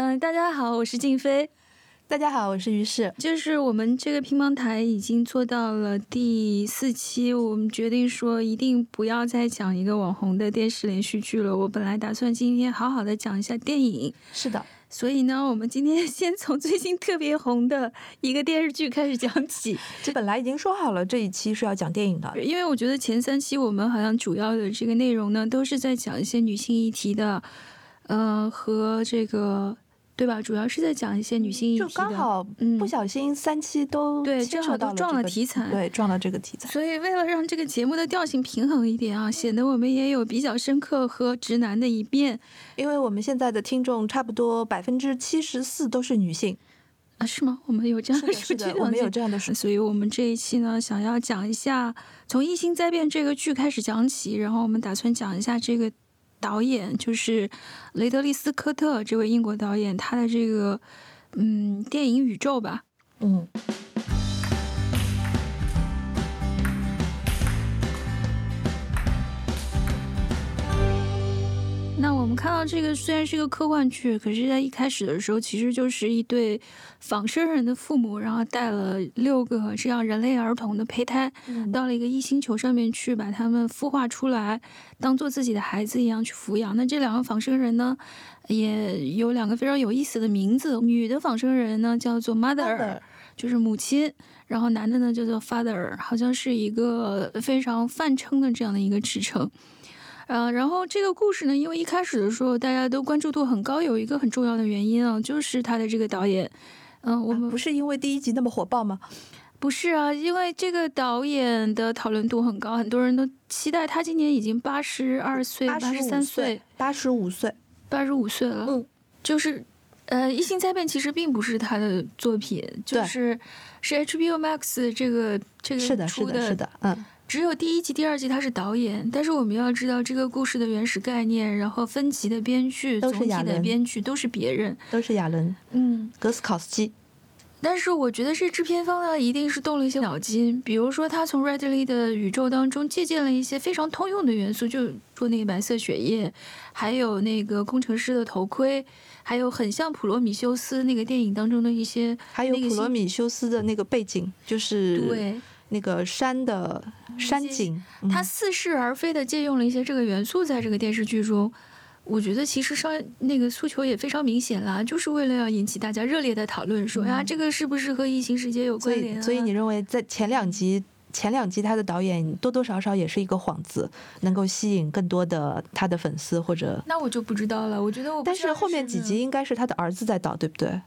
嗯，大家好，我是静飞。大家好，我是于适。就是我们这个乒乓台已经做到了第四期，我们决定说一定不要再讲一个网红的电视连续剧了。我本来打算今天好好的讲一下电影，是的。所以呢，我们今天 先从最近特别红的一个电视剧开始讲起。这本来已经说好了，这一期是要讲电影的，因为我觉得前三期我们好像主要的这个内容呢，都是在讲一些女性议题的，呃，和这个。对吧？主要是在讲一些女性议题就刚好，不小心三期都对，正好都撞了题材，对，撞了这个题材。所以为了让这个节目的调性平衡一点啊，显得我们也有比较深刻和直男的一面。因为我们现在的听众差不多百分之七十四都是女性啊，是吗？我们有这样的数据我们有这样的数据。所以我们这一期呢，想要讲一下从《异星灾变》这个剧开始讲起，然后我们打算讲一下这个。导演就是雷德利·斯科特这位英国导演，他的这个嗯电影宇宙吧，嗯。那我们看到这个虽然是一个科幻剧，可是在一开始的时候，其实就是一对仿生人的父母，然后带了六个这样人类儿童的胚胎，到了一个异星球上面去，把他们孵化出来，当做自己的孩子一样去抚养。那这两个仿生人呢，也有两个非常有意思的名字，女的仿生人呢叫做 mother，就是母亲，然后男的呢叫做 father，好像是一个非常泛称的这样的一个职称。呃，然后这个故事呢，因为一开始的时候大家都关注度很高，有一个很重要的原因啊，就是他的这个导演，嗯，我们不是因为第一集那么火爆吗？不是啊，因为这个导演的讨论度很高，很多人都期待他今年已经八十二岁、八十三岁、八十五岁、八十五岁了。嗯，就是，呃，《异星灾变》其实并不是他的作品，就是是 HBO Max 这个这个是的，是的，是的，嗯。只有第一季、第二季他是导演，但是我们要知道这个故事的原始概念，然后分级的编剧、总体的编剧都是别人，都是亚伦，嗯，格斯考斯基。但是我觉得这制片方呢，一定是动了一些脑筋，比如说他从 Redley 的宇宙当中借鉴了一些非常通用的元素，就说那个白色血液，还有那个工程师的头盔，还有很像普罗米修斯那个电影当中的一些，还有普罗米修斯的那个背景，就是对。那个山的山景，他似是而非的借用了一些这个元素在这个电视剧中，我觉得其实上那个诉求也非常明显啦，就是为了要引起大家热烈的讨论，说呀这个是不是和疫情时间有关联？所以你认为在前两集前两集他的导演多多少少也是一个幌子，能够吸引更多的他的粉丝或者？那我就不知道了，我觉得我但是后面几集应该是他的儿子在导，对不对？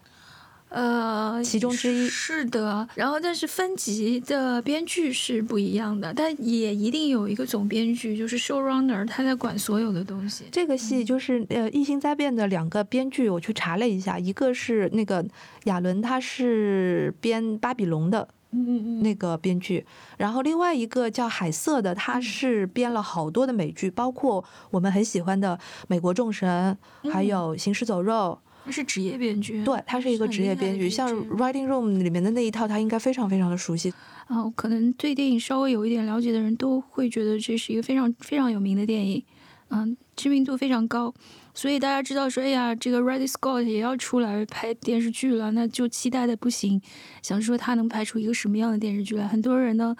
呃，其中之一。是的，然后但是分级的编剧是不一样的，但也一定有一个总编剧，就是 showrunner，他在管所有的东西。这个戏就是呃《异星灾变》的两个编剧，我去查了一下，一个是那个亚伦，他是编《巴比龙》的，嗯嗯嗯，那个编剧，然后另外一个叫海瑟的，他是编了好多的美剧，包括我们很喜欢的《美国众神》，还有《行尸走肉》。他是职业编剧，对他是一个职业编剧，像《Writing Room》里面的那一套，他应该非常非常的熟悉。啊，可能对电影稍微有一点了解的人都会觉得这是一个非常非常有名的电影，嗯，知名度非常高。所以大家知道说，哎呀，这个 Ridley Scott 也要出来拍电视剧了，那就期待的不行，想说他能拍出一个什么样的电视剧来。很多人呢。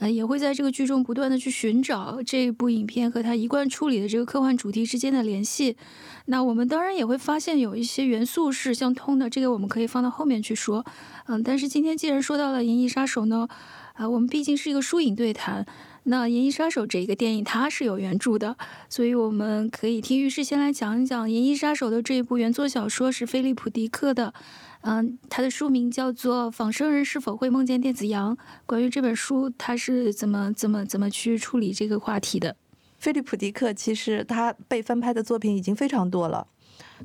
呃，也会在这个剧中不断的去寻找这部影片和他一贯处理的这个科幻主题之间的联系。那我们当然也会发现有一些元素是相通的，这个我们可以放到后面去说。嗯，但是今天既然说到了《银翼杀手》呢，啊，我们毕竟是一个疏影对谈。那《银翼杀手》这一个电影它是有原著的，所以我们可以听于是先来讲一讲《银翼杀手》的这一部原作小说是菲利普·迪克的。嗯，他的书名叫做《仿生人是否会梦见电子羊》。关于这本书，他是怎么怎么怎么去处理这个话题的？菲利普·迪克其实他被翻拍的作品已经非常多了，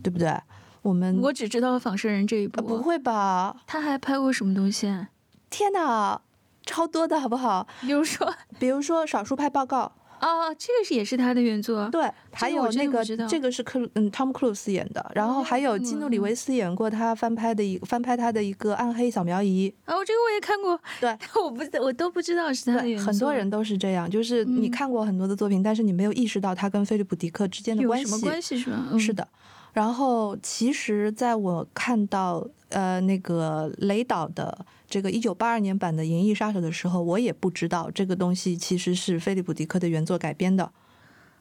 对不对？我们我只知道《仿生人》这一部，不会吧？他还拍过什么东西？天哪，超多的好不好？比如说，比如说《少数派报告》。哦，这个是也是他的原作，对，还有那个这个是克嗯汤姆克鲁斯演的，然后还有基努里维斯演过他翻拍的一个翻拍他的一个暗黑扫描仪，哦，这个我也看过，对，我不我都不知道是他的原作，很多人都是这样，就是你看过很多的作品，但是你没有意识到他跟菲利普迪克之间的关系，什么关系是吧？是的，然后，其实在我看到呃那个雷导的这个一九八二年版的《银翼杀手》的时候，我也不知道这个东西其实是菲利普迪克的原作改编的。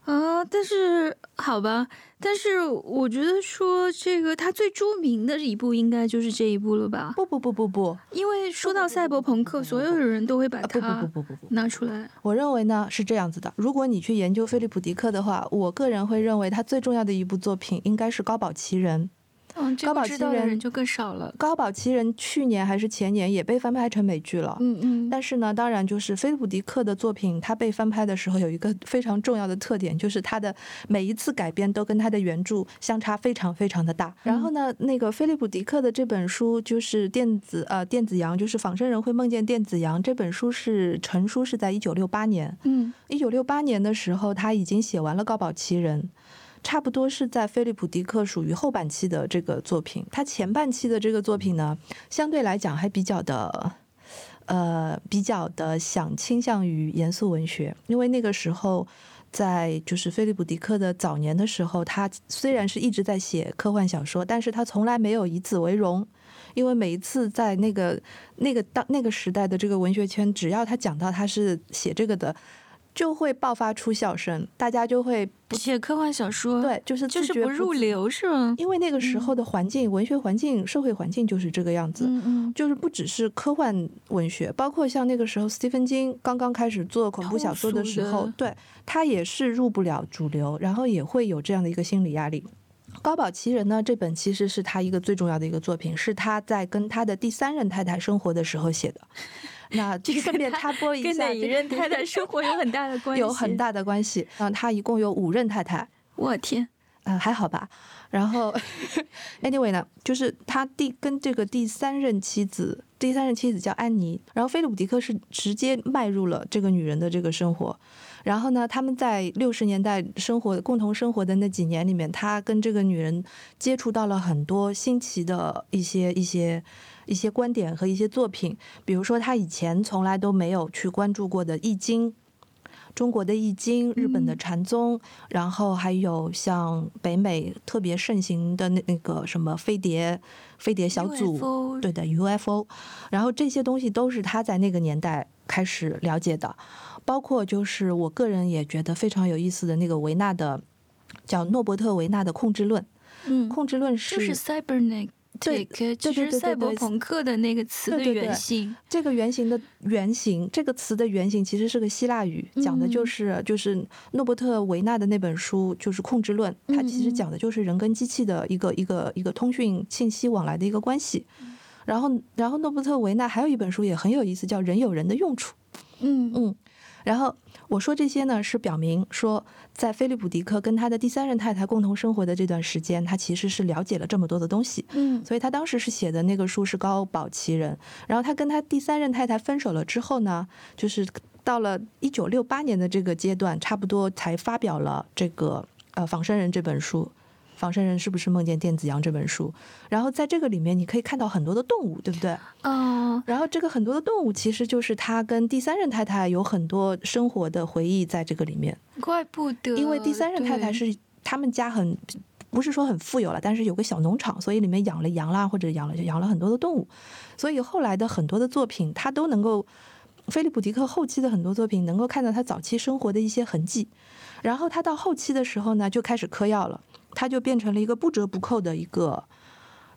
啊，但是好吧，但是我觉得说这个他最著名的一部应该就是这一部了吧？不不不不不，因为说到赛博朋克，所有的人都会把它不不不不不拿出来。我认为呢是这样子的，如果你去研究菲利普迪克的话，我个人会认为他最重要的一部作品应该是《高堡奇人》。嗯，高保奇人就更少了。高保奇人去年还是前年也被翻拍成美剧了。嗯嗯。但是呢，当然就是菲利普迪克的作品，他被翻拍的时候有一个非常重要的特点，就是他的每一次改编都跟他的原著相差非常非常的大。然后呢，那个菲利普迪克的这本书就是电子呃电子羊，就是仿生人会梦见电子羊这本书是成书是在一九六八年。嗯，一九六八年的时候他已经写完了高保奇人。差不多是在菲利普迪克属于后半期的这个作品，他前半期的这个作品呢，相对来讲还比较的，呃，比较的想倾向于严肃文学，因为那个时候在就是菲利普迪克的早年的时候，他虽然是一直在写科幻小说，但是他从来没有以此为荣，因为每一次在那个那个当那个时代的这个文学圈，只要他讲到他是写这个的。就会爆发出笑声，大家就会不写科幻小说，对，就是就是不入流，是吗？因为那个时候的环境、文学环境、社会环境就是这个样子，嗯嗯，就是不只是科幻文学，包括像那个时候斯蒂芬金刚刚开始做恐怖小说的时候，对他也是入不了主流，然后也会有这样的一个心理压力。高堡奇人呢，这本其实是他一个最重要的一个作品，是他在跟他的第三任太太生活的时候写的。那顺便插播一下，跟哪一任太太 生活有很大的关系，有很大的关系。嗯，他一共有五任太太。我天，嗯，还好吧。然后，anyway 呢，就是他第跟这个第三任妻子，第三任妻子叫安妮。然后菲利普迪克是直接迈入了这个女人的这个生活。然后呢，他们在六十年代生活共同生活的那几年里面，他跟这个女人接触到了很多新奇的一些一些。一些观点和一些作品，比如说他以前从来都没有去关注过的《易经》，中国的《易经》，日本的禅宗，然后还有像北美特别盛行的那那个什么飞碟飞碟小组，对的 UFO，然后这些东西都是他在那个年代开始了解的，包括就是我个人也觉得非常有意思的那个维纳的叫诺伯特维纳的控制论，嗯，控制论是就是。对，其实赛博朋克的那个词的原型，这个原型的原型，这个词的原型其实是个希腊语，讲的就是就是诺伯特维纳的那本书，就是《控制论》，它其实讲的就是人跟机器的一个一个一个通讯信息往来的一个关系。然后，然后诺伯特维纳还有一本书也很有意思，叫《人有人的用处》。嗯嗯，然后。我说这些呢，是表明说，在菲利普迪克跟他的第三任太太共同生活的这段时间，他其实是了解了这么多的东西。嗯，所以他当时是写的那个书是《高保奇人》，然后他跟他第三任太太分手了之后呢，就是到了一九六八年的这个阶段，差不多才发表了这个呃《仿生人》这本书。仿生人是不是梦见电子羊这本书？然后在这个里面，你可以看到很多的动物，对不对？嗯。然后这个很多的动物，其实就是他跟第三任太太有很多生活的回忆在这个里面。怪不得。因为第三任太太是他们家很，不是说很富有了，但是有个小农场，所以里面养了羊啦，或者养了养了很多的动物。所以后来的很多的作品，他都能够，菲利普迪克后期的很多作品能够看到他早期生活的一些痕迹。然后他到后期的时候呢，就开始嗑药了。他就变成了一个不折不扣的一个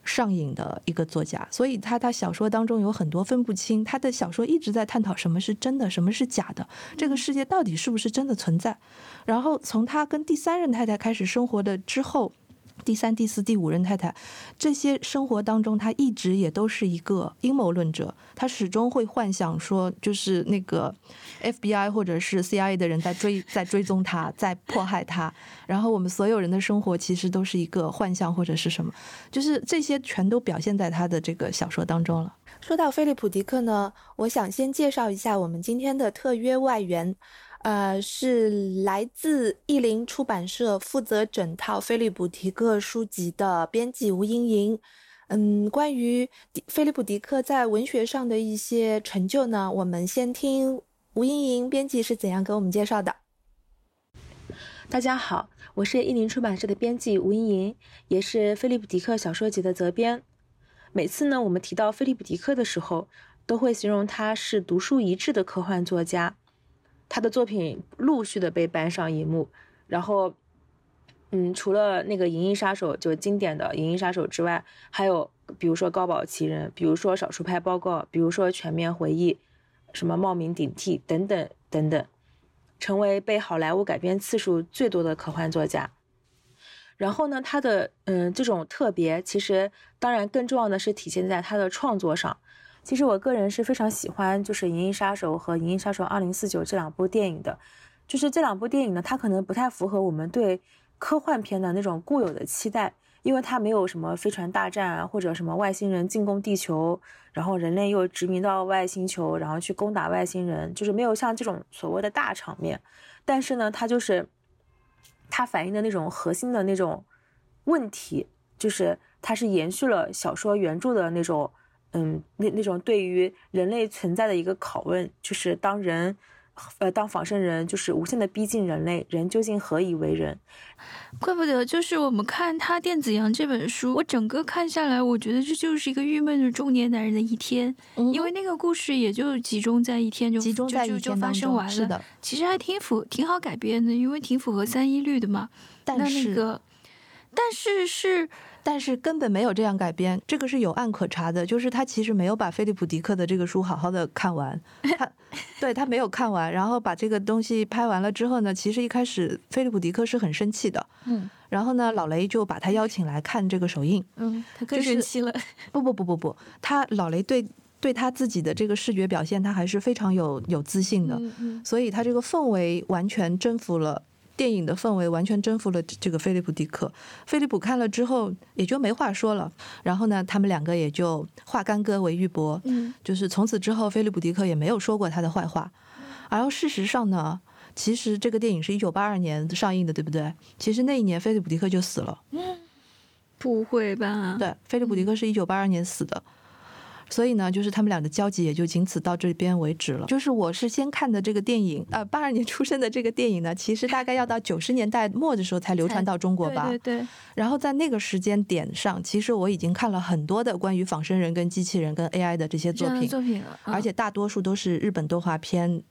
上瘾的一个作家，所以他他小说当中有很多分不清，他的小说一直在探讨什么是真的，什么是假的，这个世界到底是不是真的存在。然后从他跟第三任太太开始生活的之后。第三、第四、第五任太太，这些生活当中，他一直也都是一个阴谋论者。他始终会幻想说，就是那个 FBI 或者是 CIA 的人在追、在追踪他，在迫害他。然后我们所有人的生活其实都是一个幻象或者是什么，就是这些全都表现在他的这个小说当中了。说到菲利普·迪克呢，我想先介绍一下我们今天的特约外援。呃，是来自译林出版社，负责整套菲利普迪克书籍的编辑吴莹莹。嗯，关于菲利普迪克在文学上的一些成就呢，我们先听吴莹莹编辑是怎样给我们介绍的。大家好，我是译林出版社的编辑吴莹莹，也是菲利普·迪克小说集的责编。每次呢，我们提到菲利普·迪克的时候，都会形容他是独树一帜的科幻作家。他的作品陆续的被搬上荧幕，然后，嗯，除了那个《银翼杀手》就经典的《银翼杀手》之外，还有比如说《高堡奇人》，比如说《少数派报告》，比如说《全面回忆》，什么《冒名顶替》等等等等。成为被好莱坞改编次数最多的科幻作家。然后呢，他的嗯这种特别，其实当然更重要的是体现在他的创作上。其实我个人是非常喜欢就是《银翼杀手》和《银翼杀手2049》这两部电影的。就是这两部电影呢，它可能不太符合我们对科幻片的那种固有的期待。因为它没有什么飞船大战啊，或者什么外星人进攻地球，然后人类又殖民到外星球，然后去攻打外星人，就是没有像这种所谓的大场面。但是呢，它就是它反映的那种核心的那种问题，就是它是延续了小说原著的那种，嗯，那那种对于人类存在的一个拷问，就是当人。呃，当仿生人就是无限的逼近人类，人究竟何以为人？怪不得，就是我们看他《电子羊》这本书，我整个看下来，我觉得这就是一个郁闷的中年男人的一天，因为那个故事也就集中在一天就集中在一天发生完了。是的，其实还挺符，挺好改编的，因为挺符合三一律的嘛。但是，但是是。但是根本没有这样改编，这个是有案可查的。就是他其实没有把菲利普·迪克的这个书好好的看完，他对他没有看完，然后把这个东西拍完了之后呢，其实一开始菲利普·迪克是很生气的，嗯，然后呢，老雷就把他邀请来看这个首映，嗯，他更生气了。不不不不不，他老雷对对他自己的这个视觉表现，他还是非常有有自信的，所以他这个氛围完全征服了。电影的氛围完全征服了这个菲利普·迪克。菲利普看了之后也就没话说了。然后呢，他们两个也就化干戈为玉帛。嗯，就是从此之后，菲利普·迪克也没有说过他的坏话。而事实上呢，其实这个电影是一九八二年上映的，对不对？其实那一年菲利普·迪克就死了。嗯，不会吧？对，菲利普·迪克是一九八二年死的。所以呢，就是他们俩的交集也就仅此到这边为止了。就是我是先看的这个电影，呃，八二年出生的这个电影呢，其实大概要到九十年代末的时候才流传到中国吧。对对。然后在那个时间点上，其实我已经看了很多的关于仿生人、跟机器人、跟 AI 的这些作品，作品，而且大多数都是日本动画片。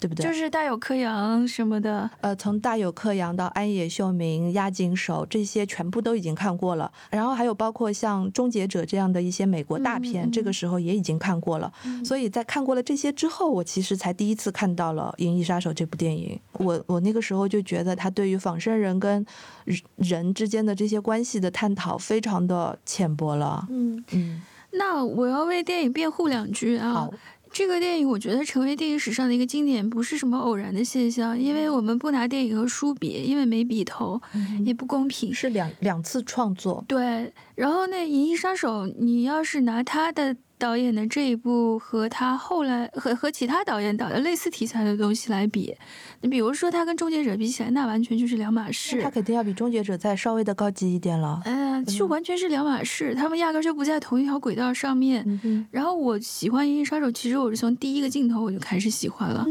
对不对？就是大有克洋什么的，呃，从大有克洋到安野秀明、押井守这些全部都已经看过了，然后还有包括像《终结者》这样的一些美国大片，这个时候也已经看过了。所以在看过了这些之后，我其实才第一次看到了《银翼杀手》这部电影。我我那个时候就觉得他对于仿生人跟人之间的这些关系的探讨非常的浅薄了。嗯嗯，那我要为电影辩护两句啊。这个电影我觉得成为电影史上的一个经典，不是什么偶然的现象，因为我们不拿电影和书比，因为没笔头，也不公平。是两两次创作。对，然后那《银翼杀手》，你要是拿他的。导演的这一部和他后来和和其他导演导的类似题材的东西来比，你比如说他跟《终结者》比起来，那完全就是两码事。他肯定要比《终结者》再稍微的高级一点了。嗯，就完全是两码事，他们压根就不在同一条轨道上面。然后我喜欢《银翼杀手》，其实我是从第一个镜头我就开始喜欢了，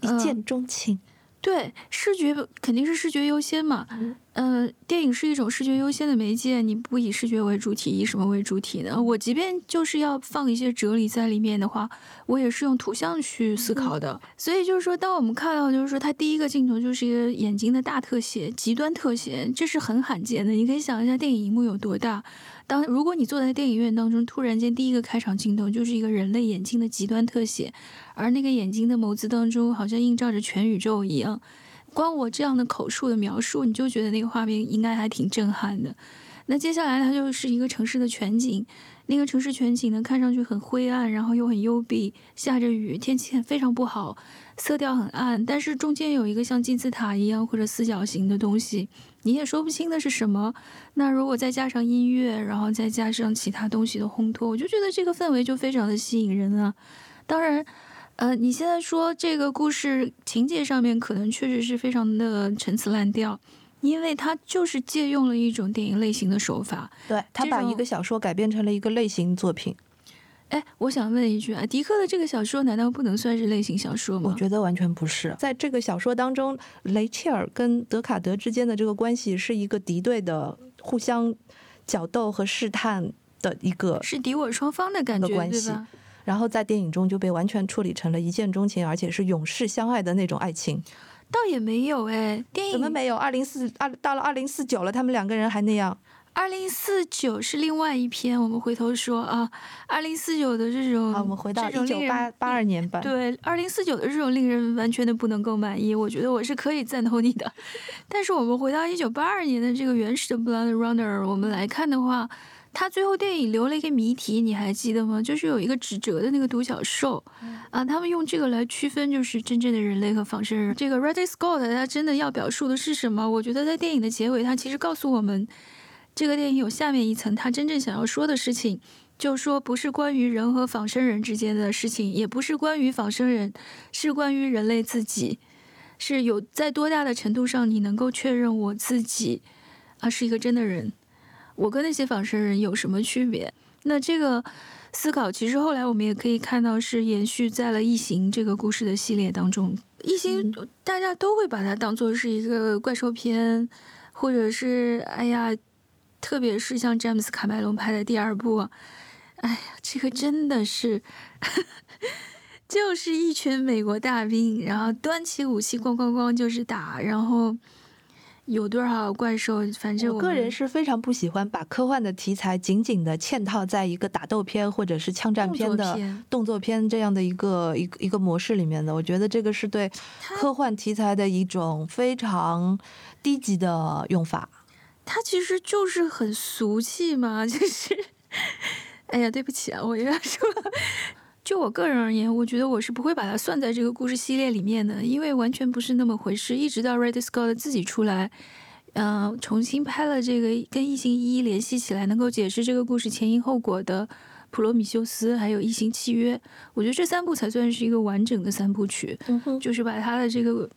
一见钟情。对，视觉肯定是视觉优先嘛。嗯，电影是一种视觉优先的媒介，你不以视觉为主体，以什么为主体呢？我即便就是要放一些哲理在里面的话，我也是用图像去思考的。所以就是说，当我们看到就是说它第一个镜头就是一个眼睛的大特写，极端特写，这是很罕见的。你可以想一下电影荧幕有多大。当如果你坐在电影院当中，突然间第一个开场镜头就是一个人类眼睛的极端特写，而那个眼睛的眸子当中好像映照着全宇宙一样。光我这样的口述的描述，你就觉得那个画面应该还挺震撼的。那接下来它就是一个城市的全景，那个城市全景呢，看上去很灰暗，然后又很幽闭，下着雨，天气非常不好，色调很暗。但是中间有一个像金字塔一样或者四角形的东西，你也说不清的是什么。那如果再加上音乐，然后再加上其他东西的烘托，我就觉得这个氛围就非常的吸引人啊。当然。呃，你现在说这个故事情节上面可能确实是非常的陈词滥调，因为它就是借用了一种电影类型的手法，对它把一个小说改编成了一个类型作品。哎，我想问一句啊，迪克的这个小说难道不能算是类型小说吗？我觉得完全不是。在这个小说当中，雷切尔跟德卡德之间的这个关系是一个敌对的、互相角斗和试探的一个是敌我双方的感觉关系。然后在电影中就被完全处理成了一见钟情，而且是永世相爱的那种爱情。倒也没有哎，电影怎么没有？二零四二到了二零四九了，他们两个人还那样。二零四九是另外一篇，我们回头说啊。二零四九的这种，好，我们回到一九八八二年版。对，二零四九的这种令人完全的不能够满意，我觉得我是可以赞同你的。但是我们回到一九八二年的这个原始的《Blood Runner》，我们来看的话，他最后电影留了一个谜题，你还记得吗？就是有一个指折的那个独角兽，啊，他们用这个来区分，就是真正的人类和仿生人。这个 Ridley Scott 他真的要表述的是什么？我觉得在电影的结尾，他其实告诉我们。这个电影有下面一层，他真正想要说的事情，就说不是关于人和仿生人之间的事情，也不是关于仿生人，是关于人类自己，是有在多大的程度上你能够确认我自己啊是一个真的人，我跟那些仿生人有什么区别？那这个思考其实后来我们也可以看到是延续在了《异形》这个故事的系列当中，《异形》大家都会把它当做是一个怪兽片，或者是哎呀。特别是像詹姆斯卡麦隆拍的第二部，哎呀，这个真的是，就是一群美国大兵，然后端起武器，咣咣咣就是打，然后有多少怪兽，反正我个人是非常不喜欢把科幻的题材紧紧的嵌套在一个打斗片或者是枪战片的动作片这样的一个一个一个模式里面的，我觉得这个是对科幻题材的一种非常低级的用法。他其实就是很俗气嘛，就是，哎呀，对不起啊，我又要说，就我个人而言，我觉得我是不会把它算在这个故事系列里面的，因为完全不是那么回事。一直到 Red Scott 自己出来，嗯，重新拍了这个跟异形一一联系起来，能够解释这个故事前因后果的《普罗米修斯》还有异形契约，我觉得这三部才算是一个完整的三部曲，就是把他的这个。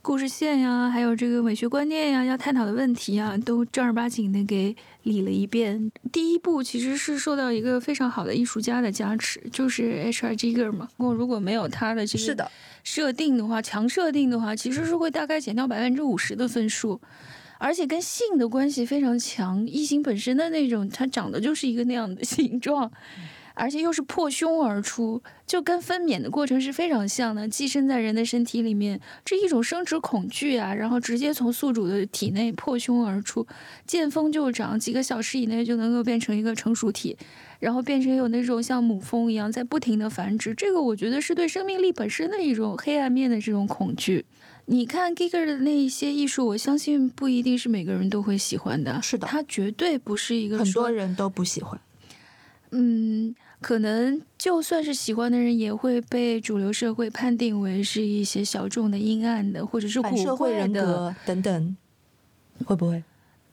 故事线呀，还有这个美学观念呀，要探讨的问题啊，都正儿八经的给理了一遍。第一部其实是受到一个非常好的艺术家的加持，就是 H.R. Giger 嘛。如果如果没有他的这个设定的话，强设定的话，其实是会大概减掉百分之五十的分数，而且跟性的关系非常强。异形本身的那种，它长得就是一个那样的 形状。而且又是破胸而出，就跟分娩的过程是非常像的，寄生在人的身体里面，这一种生殖恐惧啊，然后直接从宿主的体内破胸而出，见风就长，几个小时以内就能够变成一个成熟体，然后变成有那种像母蜂一样在不停的繁殖。这个我觉得是对生命力本身的一种黑暗面的这种恐惧。你看 Giger 的那一些艺术，我相信不一定是每个人都会喜欢的，是的，他绝对不是一个很多人都不喜欢，嗯。可能就算是喜欢的人，也会被主流社会判定为是一些小众的、阴暗的，或者是社会人格等等，会不会？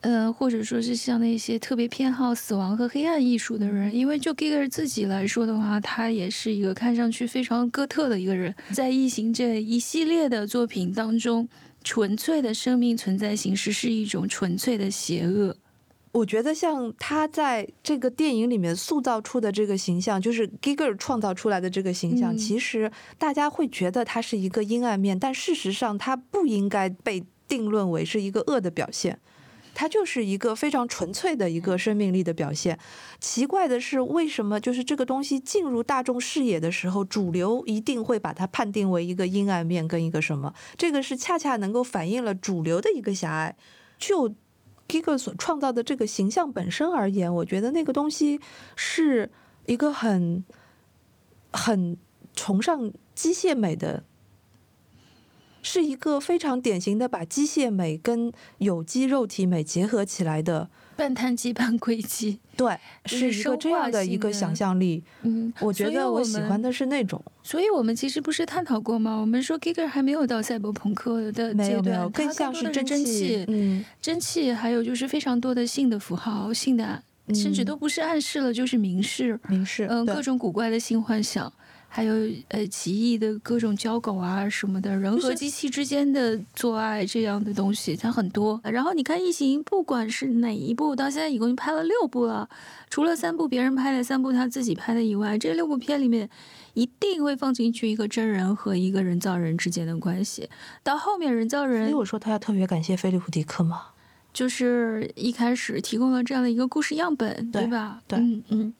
呃，或者说是像那些特别偏好死亡和黑暗艺术的人，因为就 Giger 自己来说的话，他也是一个看上去非常哥特的一个人，在异形这一系列的作品当中，纯粹的生命存在形式是一种纯粹的邪恶。我觉得像他在这个电影里面塑造出的这个形象，就是 Giger 创造出来的这个形象，其实大家会觉得他是一个阴暗面，但事实上他不应该被定论为是一个恶的表现，它就是一个非常纯粹的一个生命力的表现。奇怪的是，为什么就是这个东西进入大众视野的时候，主流一定会把它判定为一个阴暗面跟一个什么？这个是恰恰能够反映了主流的一个狭隘。就 Giger 所创造的这个形象本身而言，我觉得那个东西是一个很很崇尚机械美的，是一个非常典型的把机械美跟有机肉体美结合起来的。半碳基半硅基，对，是一个这样的一个想象力。嗯，我觉得我喜欢的是那种。所以我们其实不是探讨过吗？我们说 Giger 还没有到赛博朋克的阶段，更像是蒸汽。嗯，真气，还有就是非常多的性的符号，性的，甚至都不是暗示了，就是明示。明示。嗯，各种古怪的性幻想。还有呃奇异的各种交狗啊什么的，人和机器之间的做爱这样的东西，它很多。然后你看《异形》，不管是哪一部，到现在一共拍了六部了，除了三部别人拍的，三部他自己拍的以外，这六部片里面一定会放进去一个真人和一个人造人之间的关系。到后面人造人，所以我说他要特别感谢菲利普·迪克嘛。就是一开始提供了这样的一个故事样本，对吧？对，嗯嗯。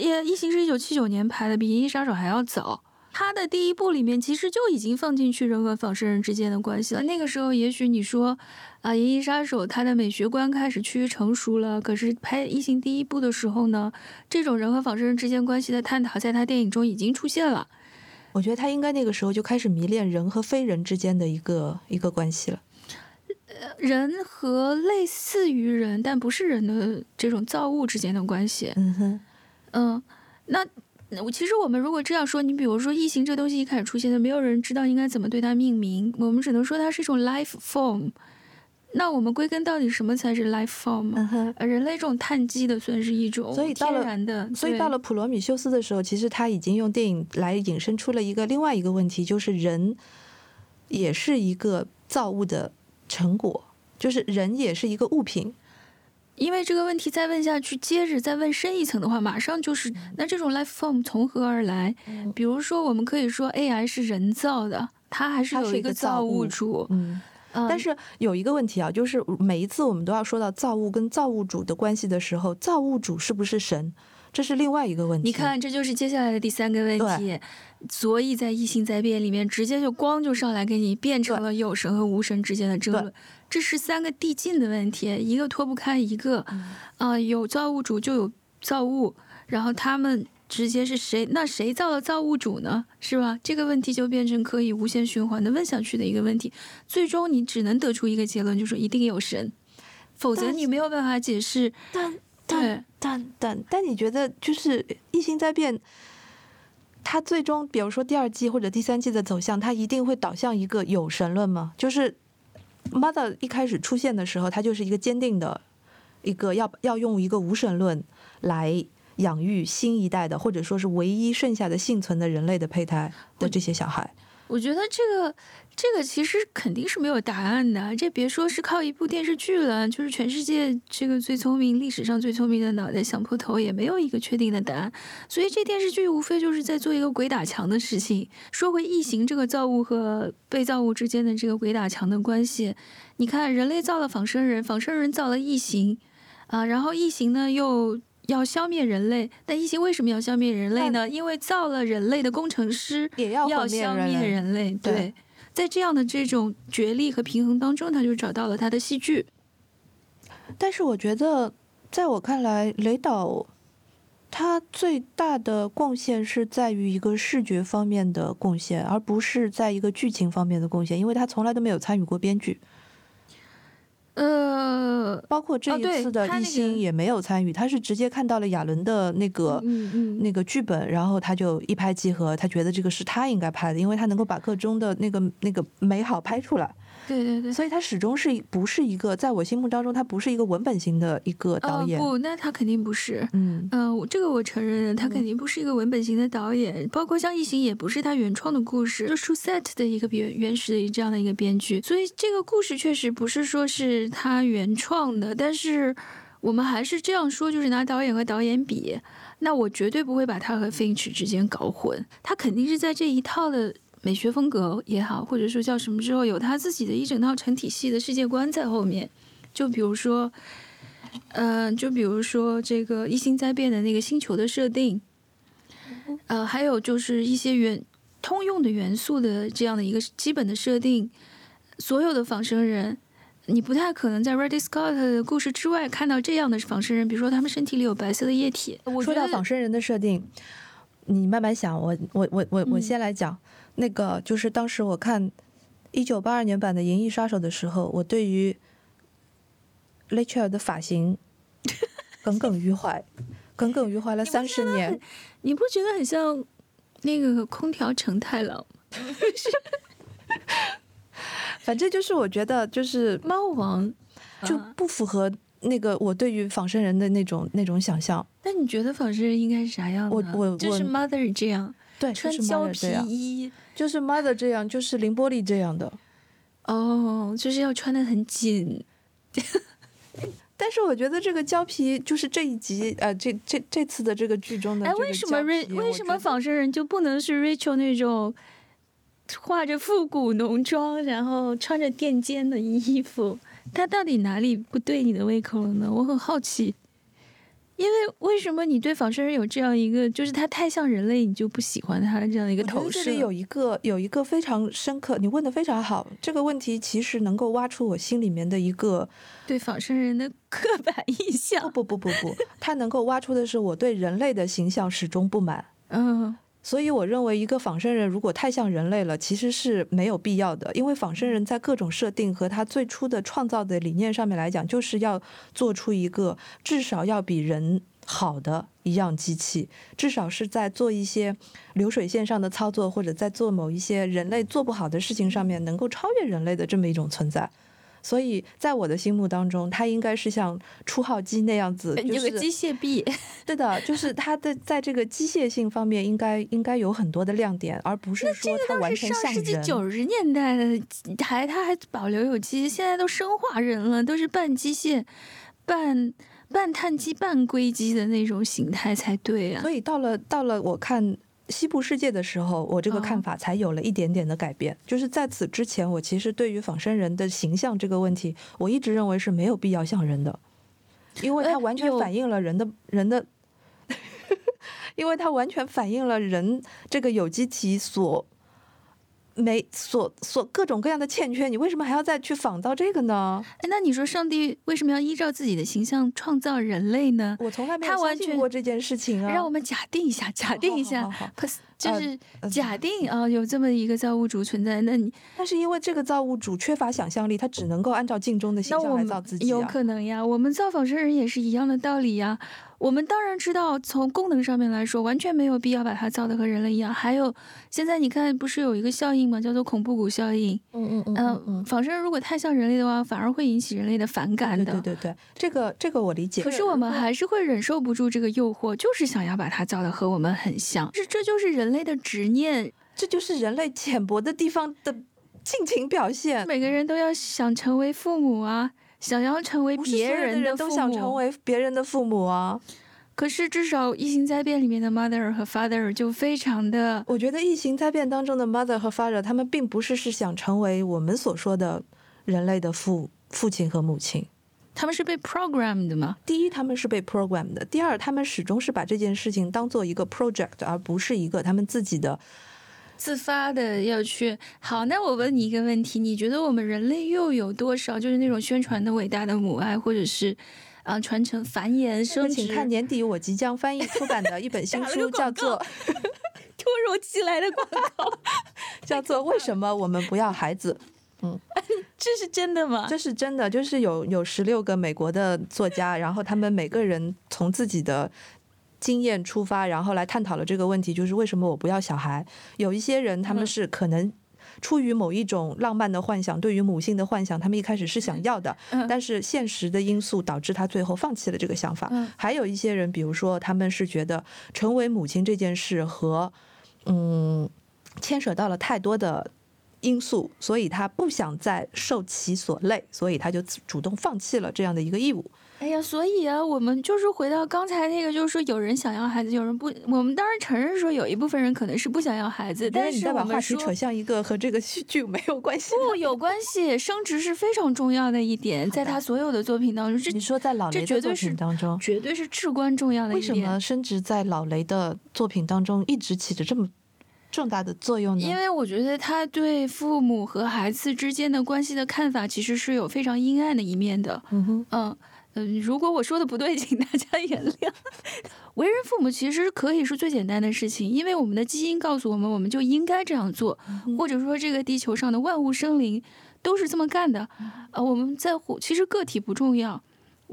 也《异形》是一九七九年拍的，比《银翼杀手》还要早。他的第一部里面其实就已经放进去人和仿生人之间的关系了。那个时候，也许你说啊，《银翼杀手》他的美学观开始趋于成熟了。可是拍《异形》第一部的时候呢，这种人和仿生人之间关系的探讨，在他电影中已经出现了。我觉得他应该那个时候就开始迷恋人和非人之间的一个一个关系了。人和类似于人但不是人的这种造物之间的关系，嗯哼，嗯，那我其实我们如果这样说，你比如说异形这东西一开始出现的，没有人知道应该怎么对它命名，我们只能说它是一种 life form。那我们归根到底，什么才是 life form？人类这种碳基的算是一种，所以到了，所以到了普罗米修斯的时候，其实他已经用电影来引申出了一个另外一个问题，就是人也是一个造物的。成果就是人也是一个物品，因为这个问题再问下去，接着再问深一层的话，马上就是那这种 life form 从何而来？比如说，我们可以说 AI 是人造的，它还是有一个造物主。嗯，但是有一个问题啊，就是每一次我们都要说到造物跟造物主的关系的时候，造物主是不是神？这是另外一个问题。你看，这就是接下来的第三个问题。所以在异性灾变里面，直接就光就上来给你变成了有神和无神之间的争论。这是三个递进的问题，一个脱不开一个。啊，有造物主就有造物，然后他们直接是谁？那谁造了造物主呢？是吧？这个问题就变成可以无限循环的问下去的一个问题。最终你只能得出一个结论，就是一定有神，否则你没有办法解释。但但但但但你觉得就是异形灾变？它最终，比如说第二季或者第三季的走向，它一定会导向一个有神论吗？就是 Mother 一开始出现的时候，它就是一个坚定的，一个要要用一个无神论来养育新一代的，或者说是唯一剩下的幸存的人类的胚胎的这些小孩。我觉得这个这个其实肯定是没有答案的，这别说是靠一部电视剧了，就是全世界这个最聪明、历史上最聪明的脑袋想破头，也没有一个确定的答案。所以这电视剧无非就是在做一个鬼打墙的事情。说回异形这个造物和被造物之间的这个鬼打墙的关系，你看人类造了仿生人，仿生人造了异形，啊，然后异形呢又。要消灭人类，但异形为什么要消灭人类呢？因为造了人类的工程师也要消灭人类。对，在这样的这种角力和平衡当中，他就找到了他的戏剧。但是我觉得，在我看来，雷导他最大的贡献是在于一个视觉方面的贡献，而不是在一个剧情方面的贡献，因为他从来都没有参与过编剧。呃，包括这一次的艺兴也没有参与，他是直接看到了亚伦的那个那个剧本，然后他就一拍即合，他觉得这个是他应该拍的，因为他能够把各中的那个那个美好拍出来。对对对，所以他始终是不是一个在我心目当中，他不是一个文本型的一个导演。不，那他肯定不是。嗯嗯，这个我承认，他肯定不是一个文本型的导演。包括像《异形》也不是他原创的故事，就 Set 的一个原原始的这样的一个编剧。所以这个故事确实不是说是他原创的。但是我们还是这样说，就是拿导演和导演比，那我绝对不会把他和 Finch 之间搞混。他肯定是在这一套的。美学风格也好，或者说叫什么之后，有他自己的一整套成体系的世界观在后面。就比如说，嗯，就比如说这个异星灾变的那个星球的设定，呃，还有就是一些元通用的元素的这样的一个基本的设定。所有的仿生人，你不太可能在 Reddy Scott 的故事之外看到这样的仿生人，比如说他们身体里有白色的液体。说到仿生人的设定，你慢慢想，我我我我我先来讲。那个就是当时我看一九八二年版的《银翼杀手》的时候，我对于雷切尔的发型 耿耿于怀，耿耿于怀了三十年。你不觉得很像那个空调承太郎？反正就是我觉得就是猫王就不符合那个我对于仿生人的那种那种想象。那你觉得仿生人应该是啥样的？我我就是 Mother 这样。对，穿胶皮，衣，就是 mother 这样，就是凌波丽这样的。哦，就是要穿的很紧。但是我觉得这个胶皮就是这一集呃这这这次的这个剧中的哎，为什么胶 Ra 皮为什么仿生人就不能是 Rachel 那种画着复古浓妆，然后穿着垫肩的衣服？他到底哪里不对你的胃口了呢？我很好奇。因为为什么你对仿生人有这样一个，就是他太像人类，你就不喜欢他这样的一个投射？这里有一个有一个非常深刻，你问的非常好，这个问题其实能够挖出我心里面的一个对仿生人的刻 板印象。不不不不不，它能够挖出的是我对人类的形象始终不满。嗯，所以我认为，一个仿生人如果太像人类了，其实是没有必要的，因为仿生人在各种设定和他最初的创造的理念上面来讲，就是要做出一个至少要比人好的一样机器，至少是在做一些流水线上的操作，或者在做某一些人类做不好的事情上面能够超越人类的这么一种存在。所以在我的心目当中，它应该是像初号机那样子，就是有个机械臂。对的，就是它的在这个机械性方面应该应该有很多的亮点，而不是说它完全像上世纪。九十年代的还它还保留有机械，现在都生化人了，都是半机械、半半碳基、半硅基的那种形态才对啊所。以到了到了我看西部世界的时候，我这个看哦法才有了一点点的改变。就是在此之前，我其实对于仿生人的形象这个问题，我一直认为是没有必要像人的，因为它完全反映了人的人的，因为它完全反映了人这个有机体所。没所所各种各样的欠缺，你为什么还要再去仿造这个呢？哎，那你说上帝为什么要依照自己的形象创造人类呢？我从来没有相信过这件事情啊！让我们假定一下，假定一下好好好好就是呃假定啊，有这么一个造物主存在，那你那是因为这个造物主缺乏想象力，他只能够按照镜中的形象来造自己、啊。有可能呀，我们造仿生人也是一样的道理呀。我们当然知道，从功能上面来说，完全没有必要把它造的和人类一样。还有，现在你看，不是有一个效应吗？叫做恐怖谷效应。嗯嗯嗯、仿生人如果太像人类的话，反而会引起人类的反感对的。对对对，这个这个我理解。可是我们还是会忍受不住这个诱惑，就是想要把它造的和我们很像。是，这就是人类的执念。这就是人类浅薄的地方的尽情表现。每个人都要想成为父母啊，想要成为别人的别人人都想成为别人的父母啊！可是至少《异形灾变》里面的 mother 和 father 就非常的，我觉得异形灾变当中的 mother 和 father，他们并不是是想成为我们所说的人类的父父亲和母亲。他们是被 programmed 的吗？第一，他们是被 programmed 的；第二，他们始终是把这件事情当做一个 project，而不是一个他们自己的自发的要去。好，那我问你一个问题：你觉得我们人类又有多少就是那种宣传的伟大的母爱，或者是啊、传承繁衍这生殖？个请看年底我即将翻译出版的一本新书，叫做 突如其来的广告，叫做 为什么我们不要孩子？嗯这是真的吗？这是真的，就是有有十六个美国的作家，然后他们每个人从自己的经验出发，然后来探讨了这个问题，就是为什么我不要小孩？有一些人他们嗯是可能。出于某一种浪漫的幻想，对于母性的幻想，他们一开始是想要的，嗯但是现实的因素导致他最后放弃了这个想法。嗯还有一些人，比如说他们是觉得成为母亲这件事和嗯牵扯到了太多的因素，所以他不想再受其所累，所以他就主动放弃了这样的一个义务。哎呀，所以啊，我们就是回到刚才那个，就是说有人想要孩子，有人不。我们当然承认说有一部分人可能是不想要孩子，但是你再把话题扯向一个和这个戏剧没有关系。不有关系，生殖是非常重要的一点，在他所有的作品当中，这你说在老雷的作品当中，绝对是至关重要的一点。为什么生殖在老雷的作品当中一直起着这么重大的作用呢？因为我觉得他对父母和孩子之间的关系的看法，其实是有非常阴暗的一面的。嗯哼，嗯嗯，如果我说的不对，请大家原谅。为人父母其实可以是最简单的事情，因为我们的基因告诉我们，我们就应该这样做，或者说这个地球上的万物生灵都是这么干的。呃，我们在乎，其实个体不重要。